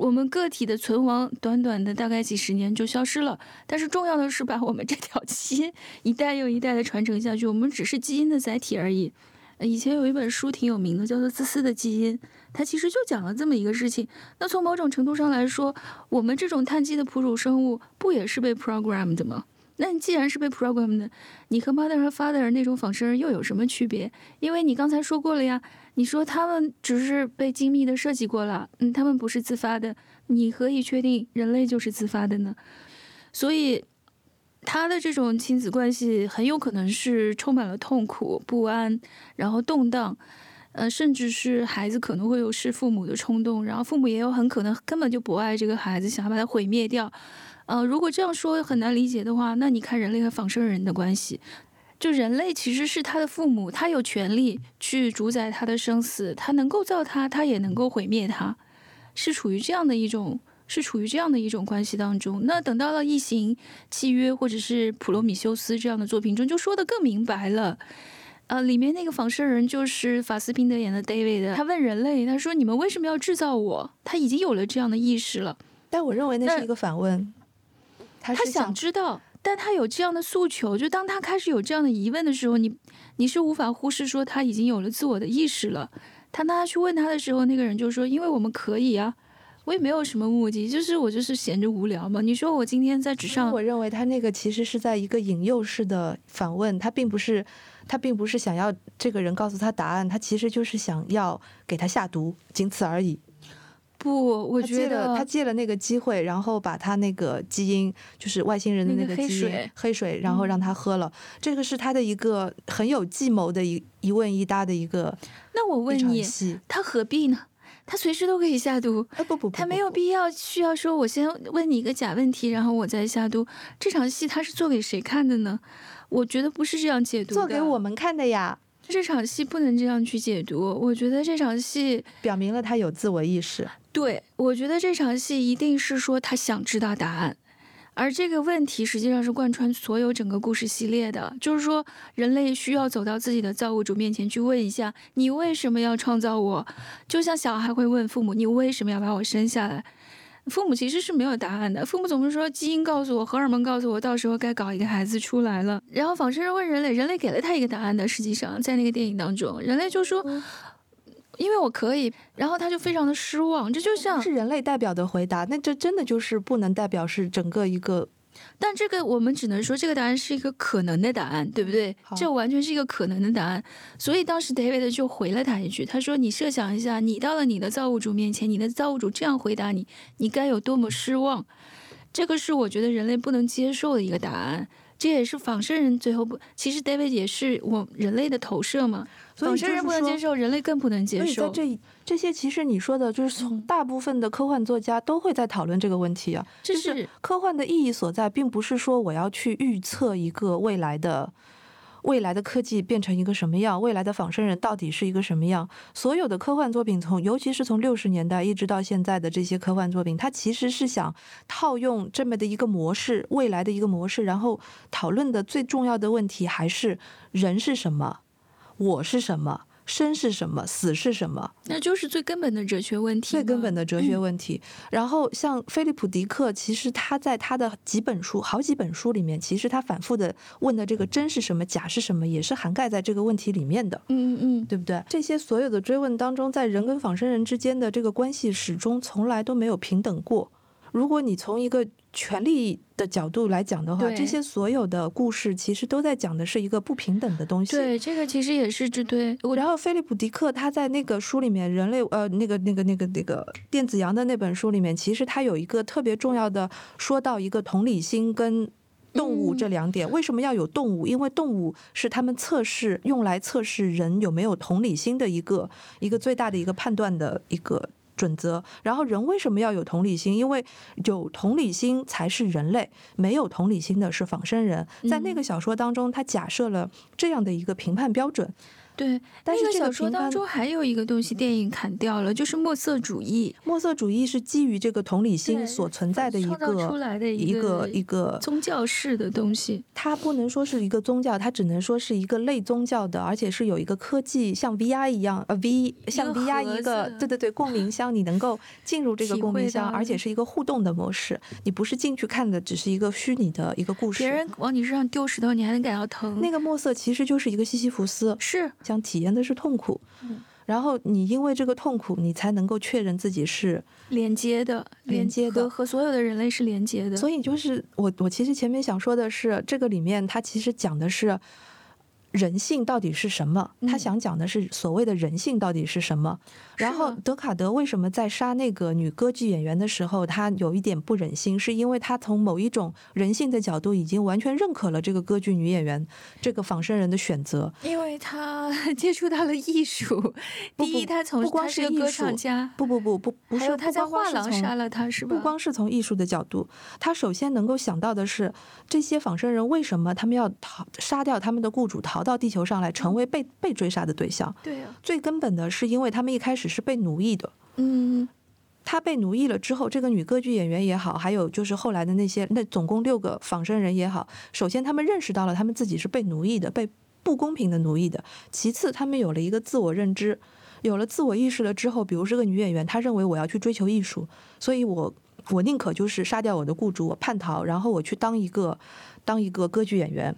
我们个体的存亡，短短的大概几十年就消失了。但是重要的是把我们这条基因一代又一代的传承下去。我们只是基因的载体而已。以前有一本书挺有名的，叫做《自私的基因》，它其实就讲了这么一个事情。那从某种程度上来说，我们这种碳基的哺乳生物不也是被 programmed 吗？那你既然是被 programmed 的，你和 mother 和 father 那种仿生人又有什么区别？因为你刚才说过了呀，你说他们只是被精密的设计过了，嗯，他们不是自发的，你何以确定人类就是自发的呢？所以他的这种亲子关系很有可能是充满了痛苦、不安，然后动荡，呃，甚至是孩子可能会有弑父母的冲动，然后父母也有很可能根本就不爱这个孩子，想要把他毁灭掉。呃，如果这样说很难理解的话，那你看人类和仿生人的关系，就人类其实是他的父母，他有权利去主宰他的生死，他能够造他，他也能够毁灭他，是处于这样的一种，是处于这样的一种关系当中。那等到了《异形契约》或者是《普罗米修斯》这样的作品中，就说的更明白了。呃，里面那个仿生人就是法斯宾德演的 David，他问人类，他说：“你们为什么要制造我？”他已经有了这样的意识了。但我认为那是一个反问。他想知道，但他有这样的诉求，就当他开始有这样的疑问的时候，你你是无法忽视说他已经有了自我的意识了。他当他去问他的时候，那个人就说：“因为我们可以啊，我也没有什么目的，就是我就是闲着无聊嘛。”你说我今天在纸上，我认为他那个其实是在一个引诱式的反问，他并不是他并不是想要这个人告诉他答案，他其实就是想要给他下毒，仅此而已。不，我觉得他借了那个机会，然后把他那个基因，就是外星人的那个基因黑水，然后让他喝了。这个是他的一个很有计谋的一一问一答的一个。那我问你，他何必呢？他随时都可以下毒。不不不，他没有必要需要说，我先问你一个假问题，然后我再下毒。这场戏他是做给谁看的呢？我觉得不是这样解读做给我们看的呀。这场戏不能这样去解读。我觉得这场戏表明了他有自我意识。对，我觉得这场戏一定是说他想知道答案，而这个问题实际上是贯穿所有整个故事系列的，就是说人类需要走到自己的造物主面前去问一下：你为什么要创造我？就像小孩会问父母：你为什么要把我生下来？父母其实是没有答案的，父母总是说基因告诉我，荷尔蒙告诉我，到时候该搞一个孩子出来了。然后仿生人问人类，人类给了他一个答案的。实际上，在那个电影当中，人类就说。因为我可以，然后他就非常的失望，这就像是人类代表的回答，那这真的就是不能代表是整个一个，但这个我们只能说这个答案是一个可能的答案，对不对？这完全是一个可能的答案。所以当时 David 就回了他一句，他说：“你设想一下，你到了你的造物主面前，你的造物主这样回答你，你该有多么失望？这个是我觉得人类不能接受的一个答案。这也是仿生人最后不，其实 David 也是我人类的投射嘛。”仿生人不能接受，人类更不能接受。在这这些其实你说的，就是从大部分的科幻作家都会在讨论这个问题啊。就是科幻的意义所在，并不是说我要去预测一个未来的未来的科技变成一个什么样，未来的仿生人到底是一个什么样。所有的科幻作品，从尤其是从六十年代一直到现在的这些科幻作品，它其实是想套用这么的一个模式，未来的一个模式，然后讨论的最重要的问题还是人是什么。我是什么？生是什么？死是什么？那就是最根本的哲学问题。最根本的哲学问题。然后，像菲利普·迪克，其实他在他的几本书、好几本书里面，其实他反复的问的这个真是什么，假是什么，也是涵盖在这个问题里面的。嗯嗯嗯，对不对？这些所有的追问当中，在人跟仿生人之间的这个关系，始终从来都没有平等过。如果你从一个权力的角度来讲的话，这些所有的故事其实都在讲的是一个不平等的东西。对，这个其实也是这对。然后，菲利普·迪克他在那个书里面，人类呃，那个那个那个那个电子羊的那本书里面，其实他有一个特别重要的说到一个同理心跟动物这两点。为什么要有动物？因为动物是他们测试用来测试人有没有同理心的一个一个最大的一个判断的一个。准则，然后人为什么要有同理心？因为有同理心才是人类，没有同理心的是仿生人。在那个小说当中，他假设了这样的一个评判标准。对，那个小说当中还有一个东西，电影砍掉了，就是墨色主义。墨色主义是基于这个同理心所存在的一个出来的一个一个宗教式的东西。它不能说是一个宗教，它只能说是一个类宗教的，而且是有一个科技，像 VR 一样，呃，V 像 VR 一个，对对对，共鸣箱，你能够进入这个共鸣箱，而且是一个互动的模式。你不是进去看的，只是一个虚拟的一个故事。别人往你身上丢石头，你还能感到疼。那个墨色其实就是一个西西弗斯，是。想体验的是痛苦，然后你因为这个痛苦，你才能够确认自己是连接的，连接的和和所有的人类是连接的。所以就是我我其实前面想说的是，这个里面它其实讲的是。人性到底是什么？他想讲的是所谓的人性到底是什么。然后德卡德为什么在杀那个女歌剧演员的时候，他有一点不忍心，是因为他从某一种人性的角度已经完全认可了这个歌剧女演员这个仿生人的选择，因为他 接触到了艺术。第一，他从不光是歌唱家，不不不不不是他在画廊杀了他，是吧？不光是从艺术的角度，他首先能够想到的是这些仿生人为什么他们要逃杀掉他们的雇主逃。逃到地球上来，成为被被追杀的对象。对啊，最根本的是，因为他们一开始是被奴役的。嗯，他被奴役了之后，这个女歌剧演员也好，还有就是后来的那些那总共六个仿生人也好，首先他们认识到了他们自己是被奴役的，被不公平的奴役的。其次，他们有了一个自我认知，有了自我意识了之后，比如这个女演员，她认为我要去追求艺术，所以我我宁可就是杀掉我的雇主，我叛逃，然后我去当一个当一个歌剧演员。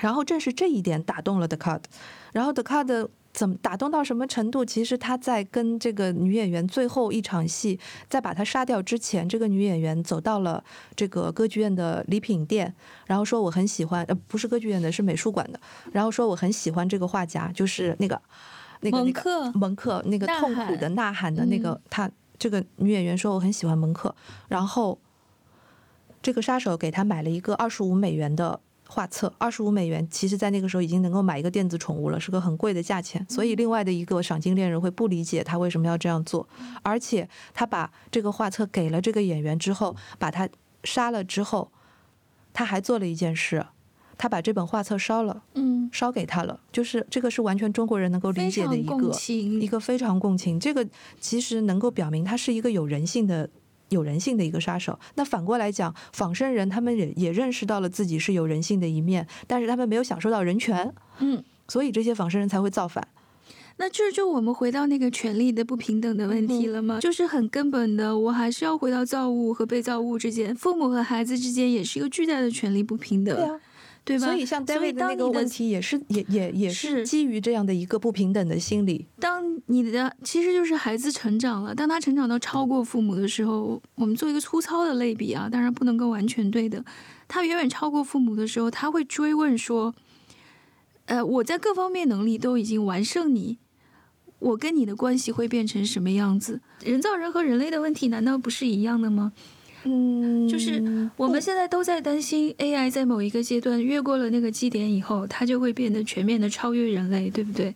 然后正是这一点打动了德卡德，然后德卡德怎么打动到什么程度？其实他在跟这个女演员最后一场戏，在把她杀掉之前，这个女演员走到了这个歌剧院的礼品店，然后说我很喜欢，呃，不是歌剧院的，是美术馆的，然后说我很喜欢这个画家，就是那个那个那个蒙克那个痛苦的呐喊的那个，他这个女演员说我很喜欢蒙克，然后这个杀手给他买了一个二十五美元的。画册二十五美元，其实，在那个时候已经能够买一个电子宠物了，是个很贵的价钱。所以，另外的一个赏金猎人会不理解他为什么要这样做。而且，他把这个画册给了这个演员之后，把他杀了之后，他还做了一件事，他把这本画册烧了，嗯，烧给他了。就是这个是完全中国人能够理解的一个一个非常共情。这个其实能够表明他是一个有人性的。有人性的一个杀手。那反过来讲，仿生人他们也也认识到了自己是有人性的一面，但是他们没有享受到人权，嗯，所以这些仿生人才会造反。那这就我们回到那个权利的不平等的问题了吗？就是很根本的，我还是要回到造物和被造物之间，父母和孩子之间也是一个巨大的权利不平等。对啊。对吧？所以像 David 的那个问题也是也也也是基于这样的一个不平等的心理。当你的其实就是孩子成长了，当他成长到超过父母的时候，我们做一个粗糙的类比啊，当然不能够完全对的。他远远超过父母的时候，他会追问说：“呃，我在各方面能力都已经完胜你，我跟你的关系会变成什么样子？人造人和人类的问题难道不是一样的吗？”嗯，就是我们现在都在担心 AI 在某一个阶段越过了那个基点以后，它就会变得全面的超越人类，对不对？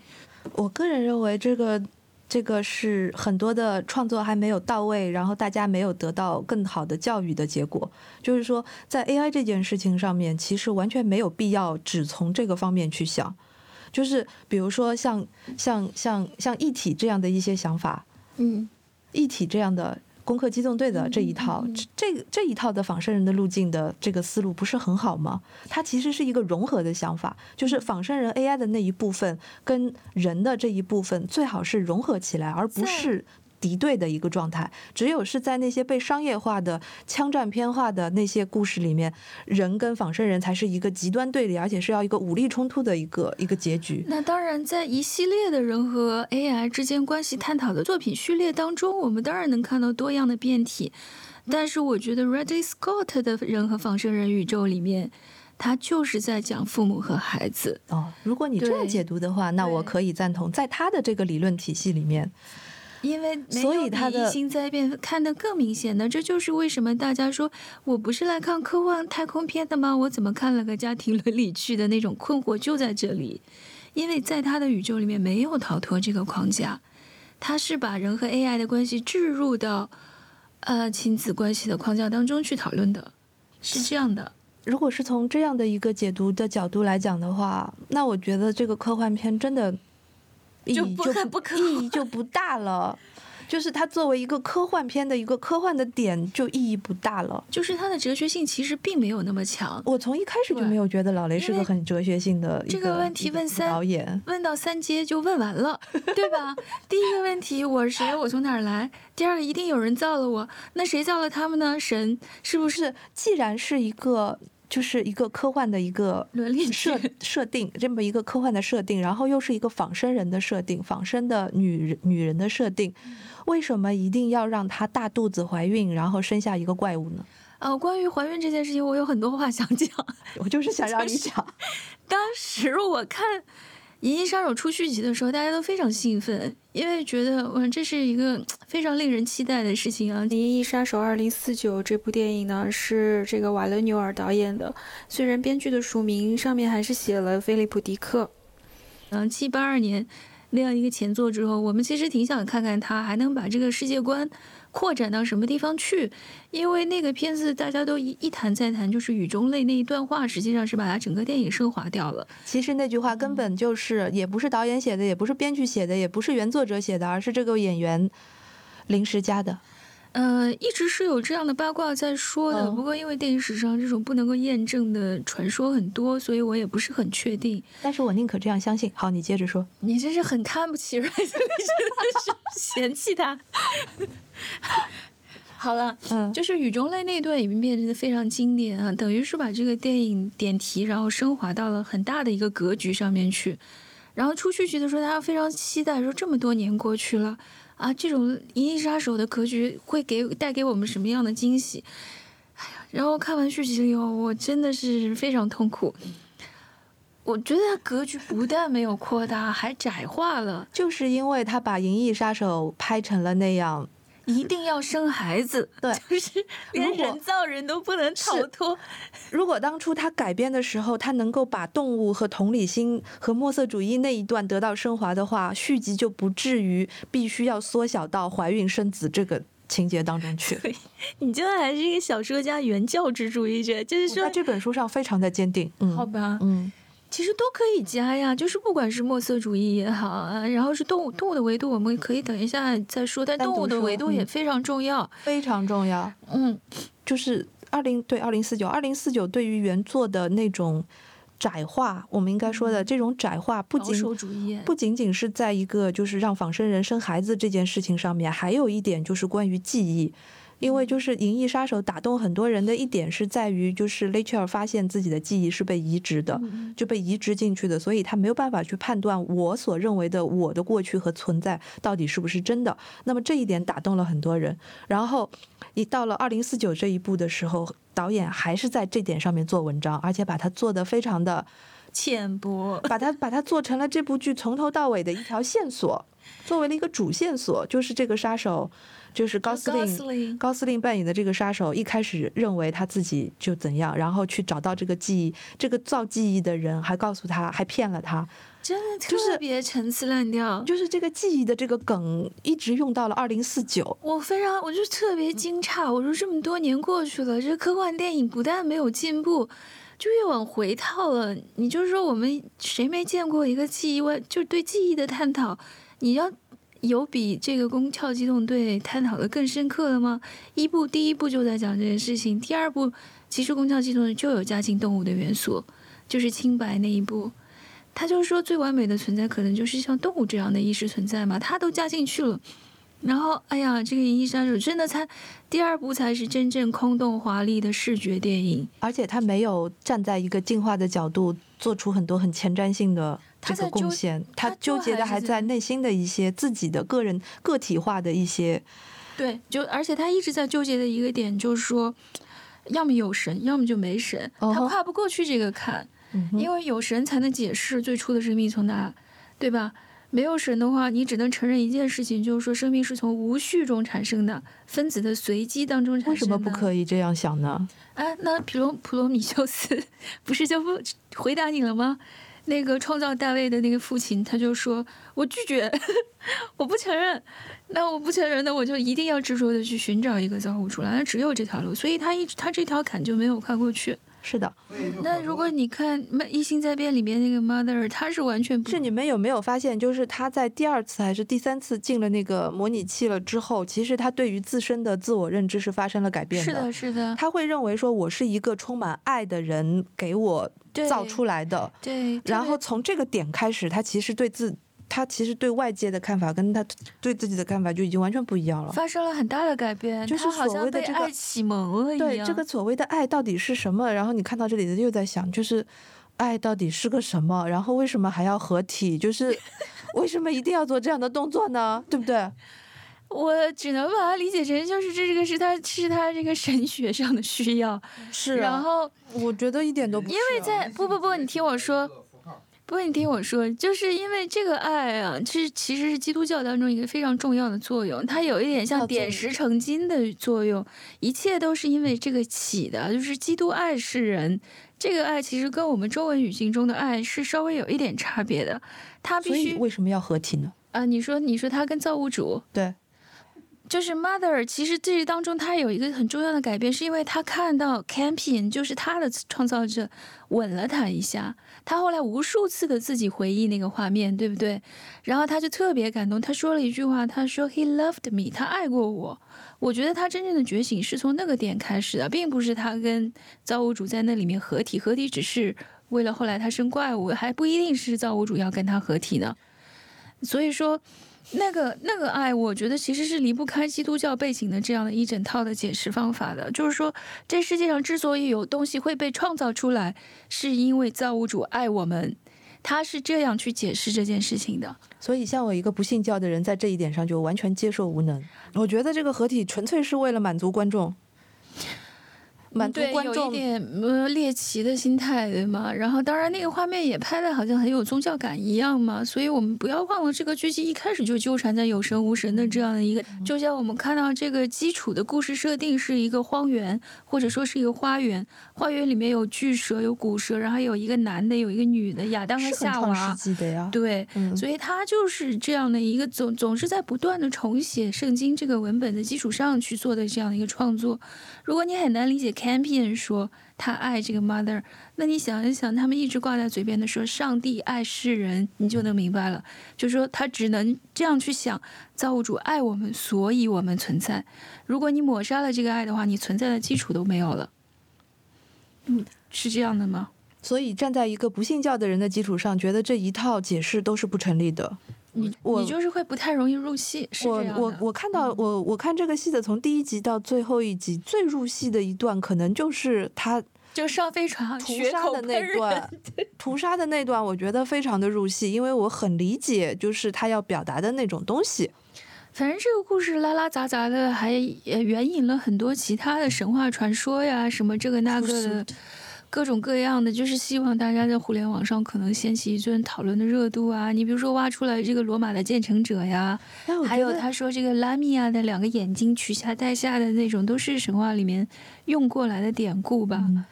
我个人认为这个这个是很多的创作还没有到位，然后大家没有得到更好的教育的结果。就是说，在 AI 这件事情上面，其实完全没有必要只从这个方面去想。就是比如说像像像像一体这样的一些想法，嗯，一体这样的。攻克机动队的这一套，这这一套的仿生人的路径的这个思路不是很好吗？它其实是一个融合的想法，就是仿生人 AI 的那一部分跟人的这一部分最好是融合起来，而不是。敌对的一个状态，只有是在那些被商业化的枪战片化的那些故事里面，人跟仿生人才是一个极端对立，而且是要一个武力冲突的一个一个结局。那当然，在一系列的人和 AI 之间关系探讨的作品序列当中，我们当然能看到多样的变体。但是，我觉得 Ridley Scott 的人和仿生人宇宙里面，他就是在讲父母和孩子。哦，如果你这样解读的话，那我可以赞同，在他的这个理论体系里面。因为所以他的异星灾变看得更明显的，这就是为什么大家说我不是来看科幻太空片的吗？我怎么看了个家庭伦理剧的那种困惑就在这里，因为在他的宇宙里面没有逃脱这个框架，他是把人和 AI 的关系置入到呃亲子关系的框架当中去讨论的，是这样的。如果是从这样的一个解读的角度来讲的话，那我觉得这个科幻片真的。就不可 不可意义就不大了，就是它作为一个科幻片的一个科幻的点就意义不大了，就是它的哲学性其实并没有那么强。我从一开始就没有觉得老雷是个很哲学性的这个问题问三导演问到三阶就问完了，对吧？第一个问题我是谁？我从哪儿来？第二个一定有人造了我，那谁造了他们呢？神是不是？既然是一个。就是一个科幻的一个 伦理设 设定，这么一个科幻的设定，然后又是一个仿生人的设定，仿生的女人女人的设定，为什么一定要让她大肚子怀孕，然后生下一个怪物呢？呃，关于怀孕这件事情，我有很多话想讲。我就是想让你讲。当时我看《银翼杀手》出续集的时候，大家都非常兴奋，因为觉得哇，这是一个非常令人期待的事情啊！《银翼杀手二零四九》这部电影呢，是这个瓦伦纽尔导演的，虽然编剧的署名上面还是写了菲利普·迪克。嗯，七八二年那样一个前作之后，我们其实挺想看看他还能把这个世界观。扩展到什么地方去？因为那个片子大家都一一谈再谈，就是雨中泪那一段话，实际上是把它整个电影升华掉了。其实那句话根本就是也不是导演写的，也不是编剧写的，也不是原作者写的，而是这个演员临时加的。呃，一直是有这样的八卦在说的，不过因为电影史上这种不能够验证的传说很多，所以我也不是很确定。但是我宁可这样相信。好，你接着说。你真是很看不起瑞真的是嫌弃他。好了，嗯，就是雨中泪那段已经变成非常经典啊，等于是把这个电影点题，然后升华到了很大的一个格局上面去。然后出去觉得说，大家非常期待，说这么多年过去了。啊，这种《银翼杀手》的格局会给带给我们什么样的惊喜？哎呀，然后看完续集以后，我真的是非常痛苦。我觉得它格局不但没有扩大，还窄化了，就是因为他把《银翼杀手》拍成了那样。一定要生孩子，对，就是连人造人都不能逃脱。如果当初他改编的时候，他能够把动物和同理心和墨色主义那一段得到升华的话，续集就不至于必须要缩小到怀孕生子这个情节当中去。你真的还是一个小说家、原教旨主义者，就是说在这本书上非常的坚定。嗯，好吧，嗯。其实都可以加呀，就是不管是墨色主义也好啊，然后是动物动物的维度，我们可以等一下再说。但动物的维度也非常重要，非常重要。嗯，就是二零对二零四九二零四九对于原作的那种窄化，我们应该说的这种窄化，不仅不仅仅是在一个就是让仿生人生孩子这件事情上面，还有一点就是关于记忆。因为就是《银翼杀手》打动很多人的一点是在于，就是雷切尔发现自己的记忆是被移植的，就被移植进去的，所以他没有办法去判断我所认为的我的过去和存在到底是不是真的。那么这一点打动了很多人。然后你到了二零四九这一步的时候，导演还是在这点上面做文章，而且把它做得非常的浅薄，把它把它做成了这部剧从头到尾的一条线索，作为了一个主线索，就是这个杀手。就是高司令，高司令扮演的这个杀手，一开始认为他自己就怎样，然后去找到这个记忆，这个造记忆的人还告诉他，还骗了他，真的特别陈词滥调。就是这个记忆的这个梗，一直用到了二零四九。我非常，我就特别惊诧。我说这么多年过去了，这科幻电影不但没有进步，就越往回套了。你就是说，我们谁没见过一个记忆外，就对记忆的探讨，你要。有比这个《宫壳机动队》探讨的更深刻的吗？一部第一部就在讲这件事情，第二部其实《宫壳机动队》就有加进动物的元素，就是清白那一部，他就是说最完美的存在可能就是像动物这样的意识存在嘛，他都加进去了。然后，哎呀，这个《银翼杀手》真的才第二部才是真正空洞华丽的视觉电影，而且他没有站在一个进化的角度做出很多很前瞻性的。这个贡献，他纠结的还在内心的一些自己的个人个体化的一些，对，就而且他一直在纠结的一个点就是说，要么有神，要么就没神，他跨不过去这个坎，因为有神才能解释最初的生命从哪，对吧？没有神的话，你只能承认一件事情，就是说生命是从无序中产生的，分子的随机当中产生。为什么不可以这样想呢？啊，那普罗普罗米修斯 不是就不回答你了吗？那个创造大卫的那个父亲，他就说：“我拒绝，我不承认。那我不承认，那我就一定要执着的去寻找一个造物主了。那只有这条路，所以他一他这条坎就没有跨过去。是的。那如果你看《一心在变》里面那个 Mother，他是完全不是。你们有没有发现，就是他在第二次还是第三次进了那个模拟器了之后，其实他对于自身的自我认知是发生了改变的。是的，是的。他会认为说，我是一个充满爱的人，给我。造出来的，对，然后从这个点开始，他其实对自他其实对外界的看法跟他对自己的看法就已经完全不一样了，发生了很大的改变，就是所谓的这个爱启蒙了一样。对这个所谓的爱到底是什么？然后你看到这里的又在想，就是爱到底是个什么？然后为什么还要合体？就是 为什么一定要做这样的动作呢？对不对？我只能把它理解成，就是这个是他是他这个神学上的需要。是啊然后，我觉得一点都不啊，因为在不不不，你听我说，不，你听我说，就是因为这个爱啊，这其实是基督教当中一个非常重要的作用，它有一点像点石成金的作用，一切都是因为这个起的，就是基督爱世人。这个爱其实跟我们中文语境中的爱是稍微有一点差别的，它必须为什么要合体呢？啊，你说你说他跟造物主，对，就是 mother，其实这当中他有一个很重要的改变，是因为他看到 Campion 就是他的创造者吻了他一下，他后来无数次的自己回忆那个画面，对不对？然后他就特别感动，他说了一句话，他说 He loved me，他爱过我。我觉得他真正的觉醒是从那个点开始的，并不是他跟造物主在那里面合体，合体只是为了后来他生怪物，还不一定是造物主要跟他合体呢。所以说，那个那个爱，我觉得其实是离不开基督教背景的这样的一整套的解释方法的。就是说，这世界上之所以有东西会被创造出来，是因为造物主爱我们，他是这样去解释这件事情的。所以像我一个不信教的人，在这一点上就完全接受无能。我觉得这个合体纯粹是为了满足观众，满足对，有一。点呃猎奇的心态，对吗？然后当然那个画面也拍的好像很有宗教感一样嘛，所以我们不要忘了这个剧集一开始就纠缠在有神无神的这样的一个，就像我们看到这个基础的故事设定是一个荒原，或者说是一个花园，花园里面有巨蛇有古蛇，然后有一个男的有一个女的，亚当和夏娃对，嗯，所以他就是这样的一个总总是在不断的重写圣经这个文本的基础上去做的这样的一个创作。如果你很难理解 Campion 说他爱这个 mother，那你想一想，他们一直挂在嘴边的说上帝爱世人，你就能明白了。就是说他只能这样去想，造物主爱我们，所以我们存在。如果你抹杀了这个爱的话，你存在的基础都没有了。嗯，是这样的吗？所以站在一个不信教的人的基础上，觉得这一套解释都是不成立的。你我你就是会不太容易入戏，是我。我我看到我我看这个戏的从第一集到最后一集，最入戏的一段，可能就是他就上飞船屠杀的那段，屠杀的那段，我觉得非常的入戏，因为我很理解，就是他要表达的那种东西。反正这个故事拉拉杂杂的，还也援引了很多其他的神话传说呀，什么这个那个的，各种各样的，就是希望大家在互联网上可能掀起一阵讨论的热度啊。你比如说挖出来这个罗马的建成者呀，还有他说这个拉米亚的两个眼睛取下带下的那种，都是神话里面用过来的典故吧。嗯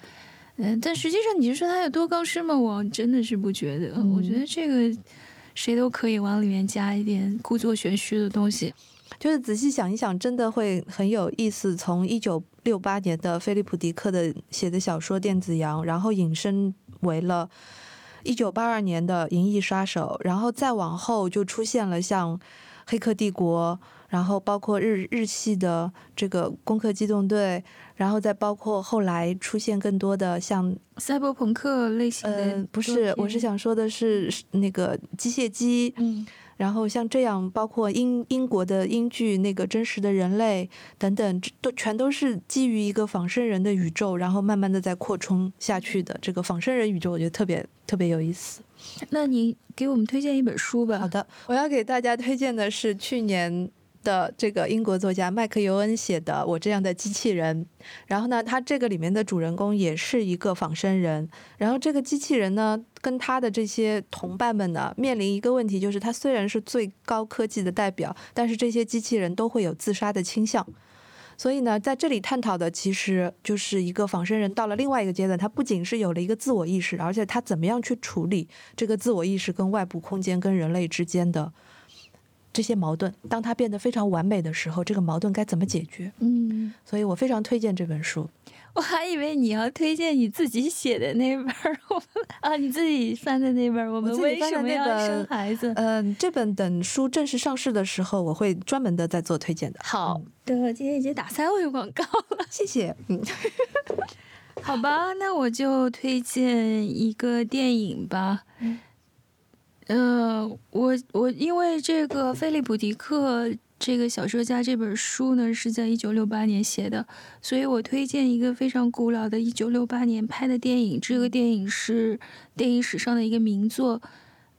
嗯，但实际上你是说它有多高深吗？我真的是不觉得。我觉得这个谁都可以往里面加一点故作玄虚的东西。就是仔细想一想，真的会很有意思。从一九六八年的菲利普·迪克的写的小说《电子羊》，然后引申为了一九八二年的《银翼杀手》，然后再往后就出现了像《黑客帝国》，然后包括日日系的这个《攻壳机动队》，然后再包括后来出现更多的像赛博朋克类型的、嗯、不是，我是，想说的是是那个机械姬，嗯，然后像这样，包括英英国的英剧那个《真实的人类》等等，这都全都是基于一个仿生人的宇宙，然后慢慢的在扩充下去的。这个仿生人宇宙，我觉得特别特别有意思。那你给我们推荐一本书吧。好的，我要给大家推荐的是去年的这个英国作家麦克尤恩写的《我这样的机器人》。然后呢，他这个里面的主人公也是一个仿生人。然后这个机器人呢，跟他的这些同伴们呢，面临一个问题，就是他虽然是最高科技的代表，但是这些机器人都会有自杀的倾向。所以呢，在这里探讨的其实就是一个仿生人到了另外一个阶段，他不仅是有了一个自我意识，而且他怎么样去处理这个自我意识跟外部空间跟人类之间的这些矛盾。当他变得非常完美的时候，这个矛盾该怎么解决？嗯，所以我非常推荐这本书。我还以为你要推荐你自己写的那本儿，我们啊，你自己翻的那本儿，我们为什么要生孩子？嗯、这本等书正式上市的时候，我会专门的再做推荐的。好嗯的，今天已经打三位广告了。谢谢。嗯，好吧，那我就推荐一个电影吧。呃，我我因为这个菲利普迪克这个小说家这本书呢是在一九六八年写的，所以我推荐一个非常古老的一九六八年拍的电影。这个电影是电影史上的一个名作，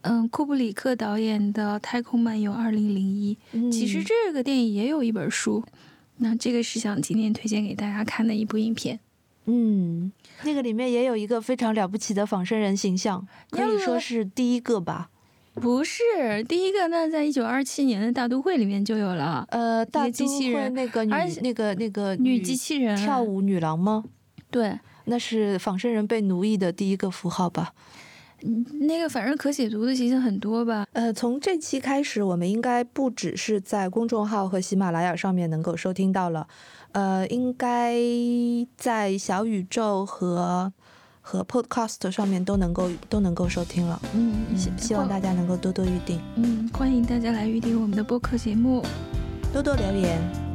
嗯，库布里克导演的《太空漫游二零零一》。其实这个电影也有一本书，那这个是想今天推荐给大家看的一部影片。嗯，那个里面也有一个非常了不起的仿生人形象，可以说是第一个吧。不是第一个，那在一九二七年的大都会里面就有了。呃，大都会那个女那个那个女机器人跳舞女郎吗？对，那是仿生人被奴役的第一个符号吧。嗯，那个反正可解读的形象很多吧。呃，从这期开始，我们应该不只是在公众号和喜马拉雅上面能够收听到了，呃，应该在小宇宙和。和 Podcast 上面都能够都能够收听了，嗯，希希望大家能够多多预定，嗯，欢迎大家来预定我们的播客节目，多多留言。